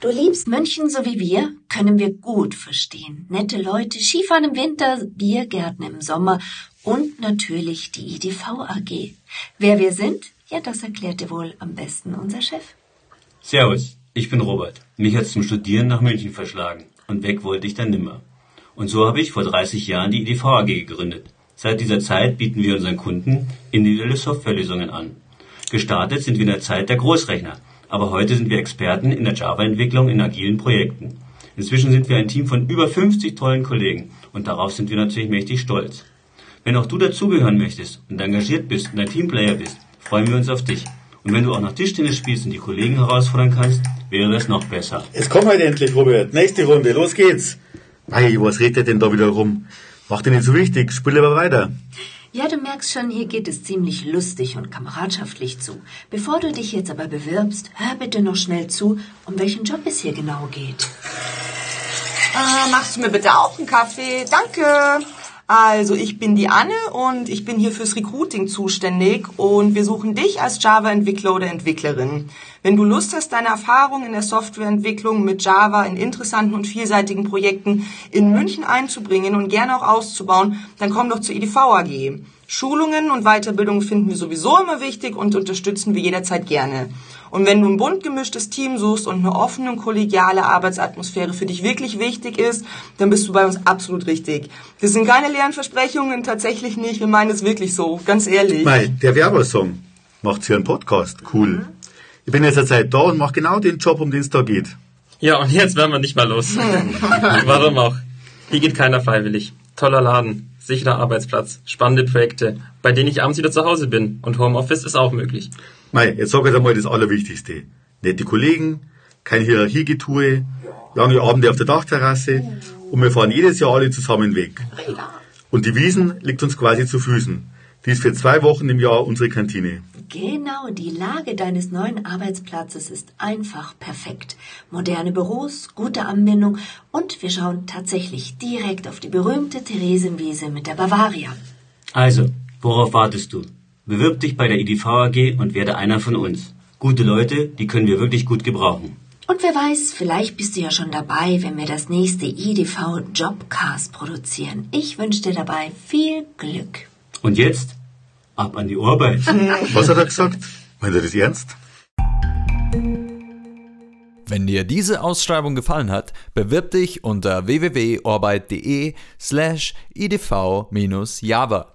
Du liebst München so wie wir, können wir gut verstehen. Nette Leute, Skifahren im Winter, Biergärten im Sommer und natürlich die IDV AG. Wer wir sind, ja, das erklärte wohl am besten unser Chef. Servus, ich bin Robert. Mich hat's zum Studieren nach München verschlagen und weg wollte ich dann nimmer. Und so habe ich vor 30 Jahren die IDV AG gegründet. Seit dieser Zeit bieten wir unseren Kunden individuelle Softwarelösungen an. Gestartet sind wir in der Zeit der Großrechner – aber heute sind wir Experten in der Java-Entwicklung in agilen Projekten. Inzwischen sind wir ein Team von über 50 tollen Kollegen und darauf sind wir natürlich mächtig stolz. Wenn auch du dazugehören möchtest und engagiert bist und ein Teamplayer bist, freuen wir uns auf dich. Und wenn du auch noch Tischtennis spielst und die Kollegen herausfordern kannst, wäre das noch besser. Es kommt halt endlich, Robert. Nächste Runde, los geht's. Mei, was redet denn da wieder rum? Mach dir nicht so wichtig, spiel aber weiter. Ja, du merkst schon, hier geht es ziemlich lustig und kameradschaftlich zu. Bevor du dich jetzt aber bewirbst, hör bitte noch schnell zu, um welchen Job es hier genau geht. Äh, machst du mir bitte auch einen Kaffee? Danke. Also, ich bin die Anne und ich bin hier fürs Recruiting zuständig und wir suchen dich als Java-Entwickler oder Entwicklerin. Wenn du Lust hast, deine Erfahrung in der Softwareentwicklung mit Java in interessanten und vielseitigen Projekten in München einzubringen und gerne auch auszubauen, dann komm doch zur EDV AG. Schulungen und Weiterbildung finden wir sowieso immer wichtig und unterstützen wir jederzeit gerne. Und wenn du ein bunt gemischtes Team suchst und eine offene und kollegiale Arbeitsatmosphäre für dich wirklich wichtig ist, dann bist du bei uns absolut richtig. Das sind keine leeren Versprechungen, tatsächlich nicht. Wir meinen es wirklich so, ganz ehrlich. Mei, der Werbersong macht hier einen Podcast. Cool. Mhm. Ich bin jetzt eine Zeit da und mache genau den Job, um den es da geht. Ja, und jetzt werden wir nicht mal los. Warum auch? Hier geht keiner freiwillig. Toller Laden sicherer Arbeitsplatz, spannende Projekte, bei denen ich abends wieder zu Hause bin. Und Homeoffice ist auch möglich. Mei, jetzt sag ich einmal das Allerwichtigste. Nette Kollegen, kein Hierarchiegetue, lange Abende auf der Dachterrasse und wir fahren jedes Jahr alle zusammen weg. Und die Wiesen liegt uns quasi zu Füßen. Die ist für zwei Wochen im Jahr unsere Kantine. Genau, die Lage deines neuen Arbeitsplatzes ist einfach perfekt. Moderne Büros, gute Anbindung und wir schauen tatsächlich direkt auf die berühmte Theresienwiese mit der Bavaria. Also, worauf wartest du? Bewirb dich bei der IDV AG und werde einer von uns. Gute Leute, die können wir wirklich gut gebrauchen. Und wer weiß, vielleicht bist du ja schon dabei, wenn wir das nächste IDV Jobcast produzieren. Ich wünsche dir dabei viel Glück. Und jetzt ab an die Arbeit. Was hat er gesagt? Meint er das ernst? Wenn dir diese Ausschreibung gefallen hat, bewirb dich unter www.orbeit.de slash idv-java.